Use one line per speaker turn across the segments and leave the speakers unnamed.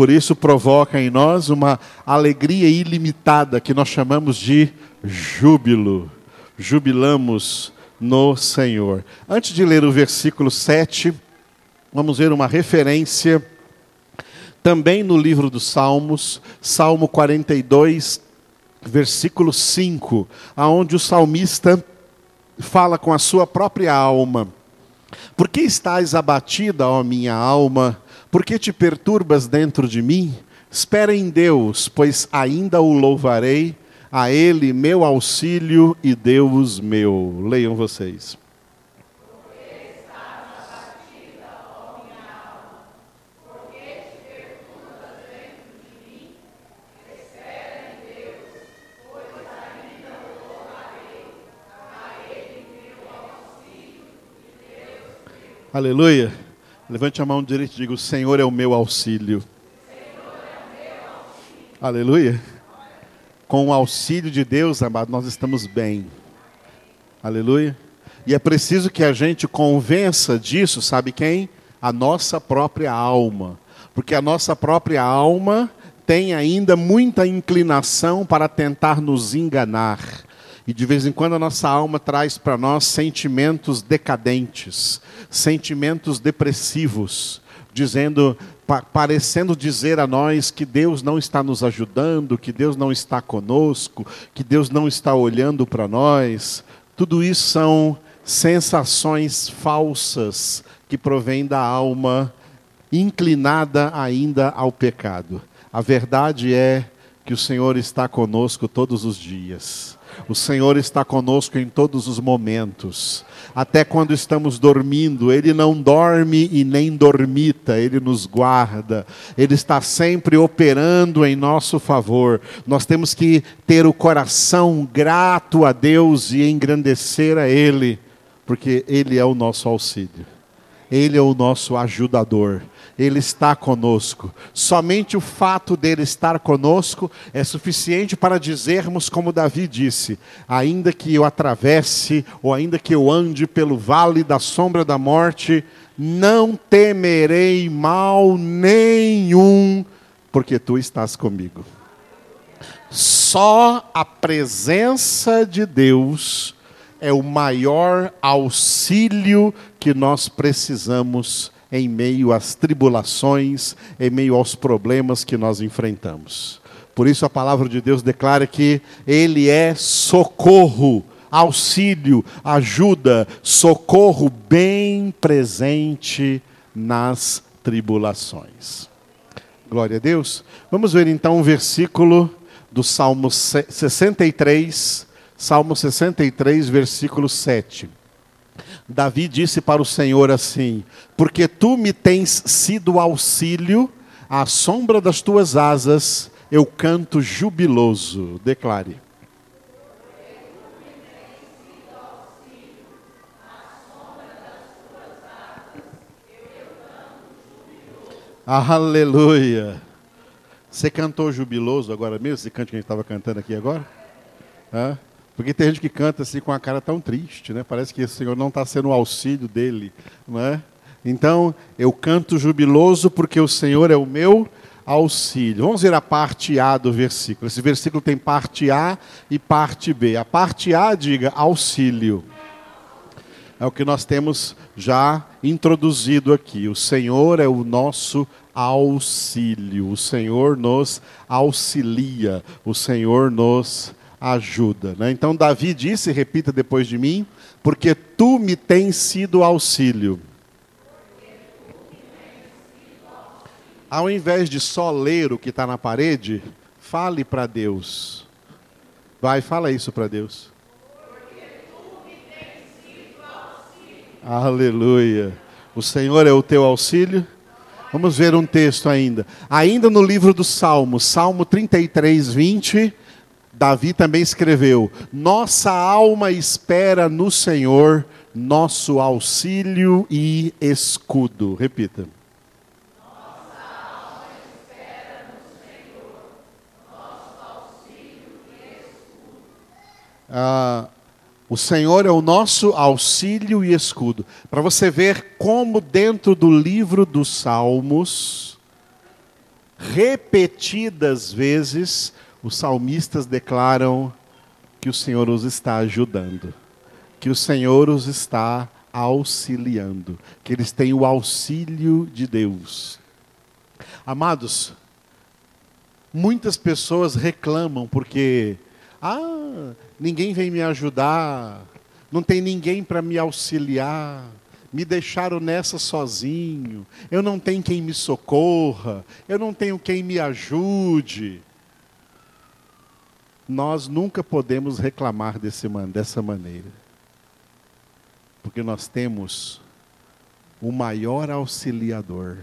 por isso provoca em nós uma alegria ilimitada que nós chamamos de júbilo. Jubilamos no Senhor. Antes de ler o versículo 7, vamos ver uma referência também no livro dos Salmos, Salmo 42, versículo 5, aonde o salmista fala com a sua própria alma. Por que estás abatida, ó minha alma? Por que te perturbas dentro de mim? Espera em Deus, pois ainda o louvarei, a Ele meu auxílio e Deus meu. Leiam vocês. Aleluia. Levante a mão direita e diga: O Senhor é o meu auxílio. Aleluia. Com o auxílio de Deus, amado, nós estamos bem. Aleluia. E é preciso que a gente convença disso, sabe quem? A nossa própria alma. Porque a nossa própria alma tem ainda muita inclinação para tentar nos enganar. E de vez em quando a nossa alma traz para nós sentimentos decadentes, sentimentos depressivos, dizendo, pa parecendo dizer a nós que Deus não está nos ajudando, que Deus não está conosco, que Deus não está olhando para nós. Tudo isso são sensações falsas que provêm da alma inclinada ainda ao pecado. A verdade é que o Senhor está conosco todos os dias. O Senhor está conosco em todos os momentos. Até quando estamos dormindo, Ele não dorme e nem dormita, Ele nos guarda. Ele está sempre operando em nosso favor. Nós temos que ter o coração grato a Deus e engrandecer a Ele, porque Ele é o nosso auxílio. Ele é o nosso ajudador. Ele está conosco. Somente o fato dele estar conosco é suficiente para dizermos, como Davi disse: ainda que eu atravesse, ou ainda que eu ande pelo vale da sombra da morte, não temerei mal nenhum, porque tu estás comigo. Só a presença de Deus é o maior auxílio que nós precisamos em meio às tribulações, em meio aos problemas que nós enfrentamos. Por isso a palavra de Deus declara que Ele é socorro, auxílio, ajuda, socorro bem presente nas tribulações. Glória a Deus. Vamos ver então um versículo do Salmo 63, Salmo 63, versículo 7. Davi disse para o Senhor assim: Porque tu me tens sido auxílio, à sombra das tuas asas eu canto jubiloso. Declare. Aleluia. Você cantou jubiloso agora mesmo? Esse canto que a gente estava cantando aqui agora? Hã? Porque tem gente que canta assim com a cara tão triste, né? Parece que o Senhor não está sendo o auxílio dele, não é? Então, eu canto jubiloso porque o Senhor é o meu auxílio. Vamos ver a parte A do versículo. Esse versículo tem parte A e parte B. A parte A diga auxílio. É o que nós temos já introduzido aqui. O Senhor é o nosso auxílio. O Senhor nos auxilia. O Senhor nos ajuda. Né? Então Davi disse, repita depois de mim, porque tu me tens sido auxílio. Ao invés de só ler o que está na parede, fale para Deus. Vai, fala isso para Deus. Aleluia. O Senhor é o teu auxílio. Vamos ver um texto ainda. Ainda no livro do Salmo, Salmo 33, 20. Davi também escreveu: Nossa alma espera no Senhor, nosso auxílio e escudo. Repita. Ah, o Senhor é o nosso auxílio e escudo. Para você ver como, dentro do livro dos Salmos, repetidas vezes, os salmistas declaram que o Senhor os está ajudando, que o Senhor os está auxiliando, que eles têm o auxílio de Deus. Amados, muitas pessoas reclamam porque ah, ninguém vem me ajudar, não tem ninguém para me auxiliar, me deixaram nessa sozinho, eu não tenho quem me socorra, eu não tenho quem me ajude. Nós nunca podemos reclamar desse, dessa maneira, porque nós temos o maior auxiliador,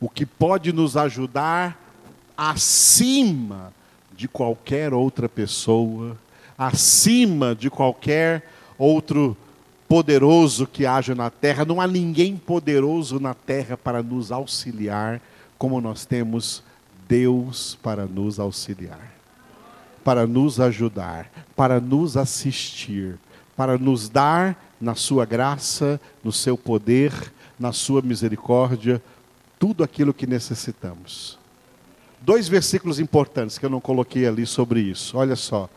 o que pode nos ajudar acima de qualquer outra pessoa, acima de qualquer outro poderoso que haja na terra. Não há ninguém poderoso na terra para nos auxiliar, como nós temos Deus para nos auxiliar, para nos ajudar, para nos assistir, para nos dar na sua graça, no seu poder, na sua misericórdia, tudo aquilo que necessitamos. Dois versículos importantes que eu não coloquei ali sobre isso. Olha só,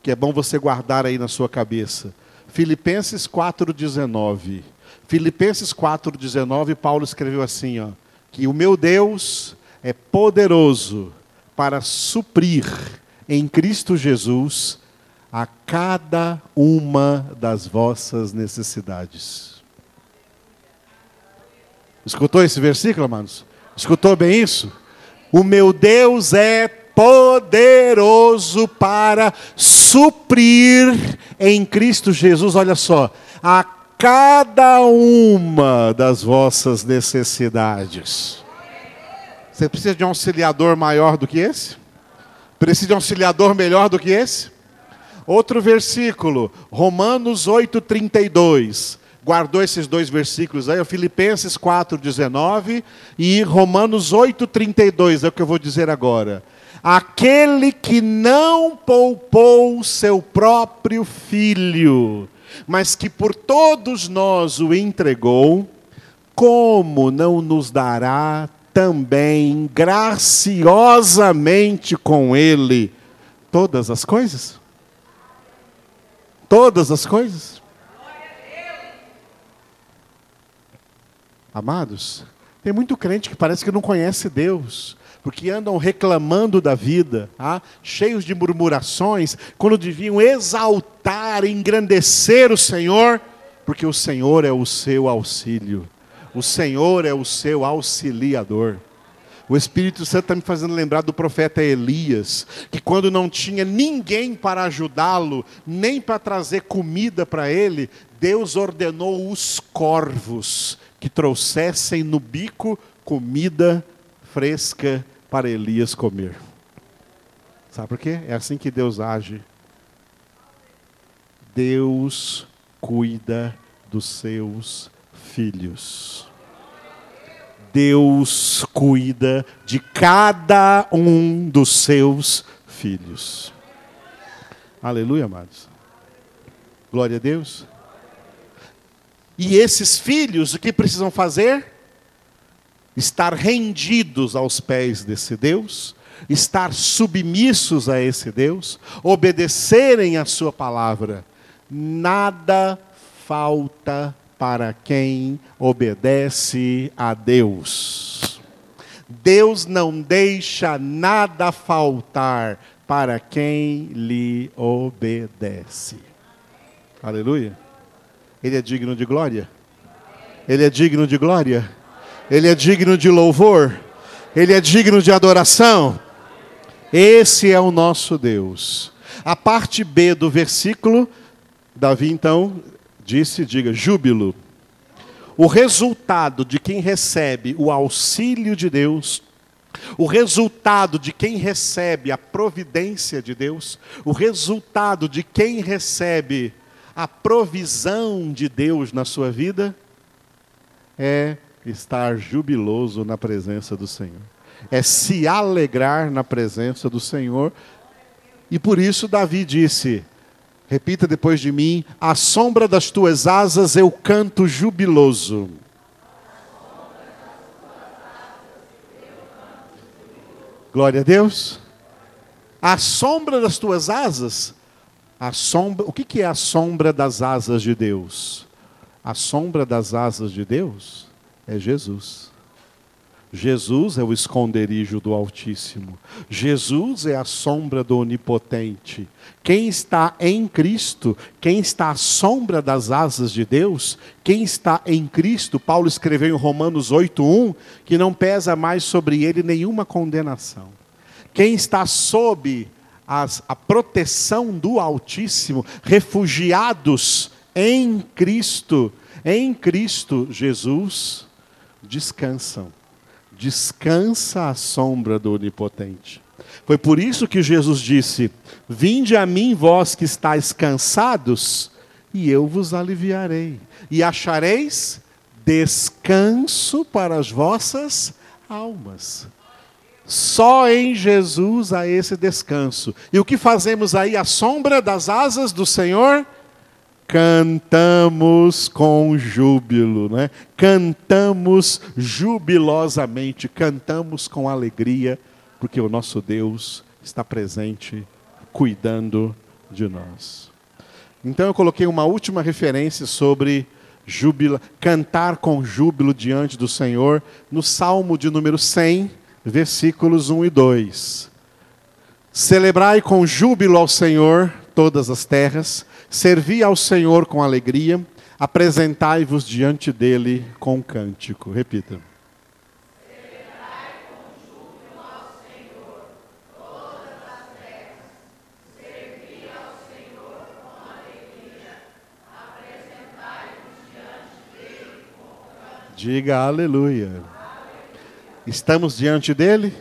que é bom você guardar aí na sua cabeça. Filipenses 4:19. Filipenses 4:19, Paulo escreveu assim, ó, que o meu Deus é poderoso para suprir em Cristo Jesus a cada uma das vossas necessidades. Escutou esse versículo, amados? Escutou bem isso? O meu Deus é poderoso para suprir em Cristo Jesus, olha só, a cada uma das vossas necessidades. Você precisa de um auxiliador maior do que esse? Precisa de um auxiliador melhor do que esse? Outro versículo, Romanos 8:32. Guardou esses dois versículos aí, Filipenses 4:19 e Romanos 8:32, é o que eu vou dizer agora aquele que não poupou seu próprio filho, mas que por todos nós o entregou, como não nos dará também graciosamente com ele todas as coisas? Todas as coisas? Amados, tem muito crente que parece que não conhece Deus porque andam reclamando da vida, ah, cheios de murmurações, quando deviam exaltar, engrandecer o Senhor, porque o Senhor é o seu auxílio, o Senhor é o seu auxiliador. O Espírito Santo está me fazendo lembrar do profeta Elias, que quando não tinha ninguém para ajudá-lo, nem para trazer comida para ele, Deus ordenou os corvos que trouxessem no bico comida fresca para Elias comer. Sabe por quê? É assim que Deus age. Deus cuida dos seus filhos. Deus cuida de cada um dos seus filhos. Aleluia, amados. Glória a Deus. E esses filhos, o que precisam fazer? estar rendidos aos pés desse Deus, estar submissos a esse Deus, obedecerem a Sua palavra. Nada falta para quem obedece a Deus. Deus não deixa nada faltar para quem lhe obedece. Aleluia. Ele é digno de glória? Ele é digno de glória? Ele é digno de louvor, Ele é digno de adoração. Esse é o nosso Deus. A parte B do versículo, Davi então disse: diga, júbilo. O resultado de quem recebe o auxílio de Deus, o resultado de quem recebe a providência de Deus, o resultado de quem recebe a provisão de Deus na sua vida, é estar jubiloso na presença do Senhor. É se alegrar na presença do Senhor. E por isso Davi disse: Repita depois de mim: à sombra das tuas asas eu canto jubiloso. Glória a Deus. À sombra das tuas asas, a sombra, o que, que é a sombra das asas de Deus? A sombra das asas de Deus é Jesus. Jesus é o esconderijo do Altíssimo. Jesus é a sombra do Onipotente. Quem está em Cristo, quem está à sombra das asas de Deus, quem está em Cristo, Paulo escreveu em Romanos 8:1 que não pesa mais sobre ele nenhuma condenação. Quem está sob as, a proteção do Altíssimo, refugiados em Cristo, em Cristo Jesus, descansam descansa à sombra do Onipotente. Foi por isso que Jesus disse: Vinde a mim, vós que estáis cansados, e eu vos aliviarei, e achareis descanso para as vossas almas. Só em Jesus há esse descanso. E o que fazemos aí à sombra das asas do Senhor? Cantamos com júbilo, né? cantamos jubilosamente, cantamos com alegria, porque o nosso Deus está presente, cuidando de nós. Então eu coloquei uma última referência sobre júbilo, cantar com júbilo diante do Senhor, no Salmo de número 100, versículos 1 e 2. Celebrai com júbilo ao Senhor todas as terras, Servi ao Senhor com alegria, apresentai-vos diante dele com cântico. Repita. Diga aleluia. Estamos diante dele?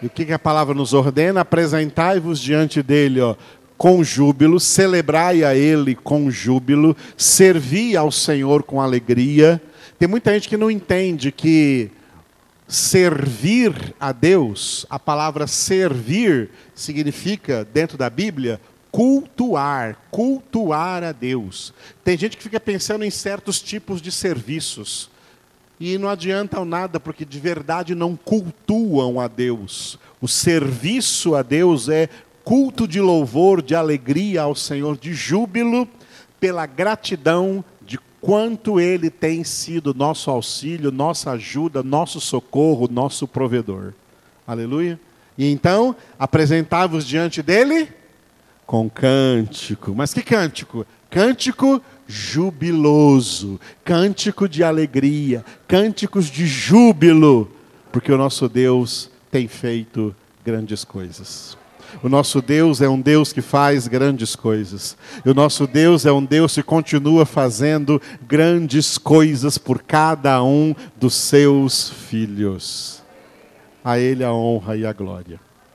E o que, que a palavra nos ordena? Apresentai-vos diante dele, ó, com júbilo, celebrai a Ele com júbilo, servi ao Senhor com alegria. Tem muita gente que não entende que servir a Deus, a palavra servir significa, dentro da Bíblia, cultuar, cultuar a Deus. Tem gente que fica pensando em certos tipos de serviços e não adiantam nada porque de verdade não cultuam a Deus. O serviço a Deus é culto de louvor, de alegria ao Senhor, de júbilo, pela gratidão de quanto Ele tem sido nosso auxílio, nossa ajuda, nosso socorro, nosso provedor. Aleluia. E então, apresentavos diante dele com cântico. Mas que cântico? Cântico jubiloso, cântico de alegria, cânticos de júbilo, porque o nosso Deus tem feito grandes coisas. O nosso Deus é um Deus que faz grandes coisas. E o nosso Deus é um Deus que continua fazendo grandes coisas por cada um dos seus filhos. A Ele a honra e a glória.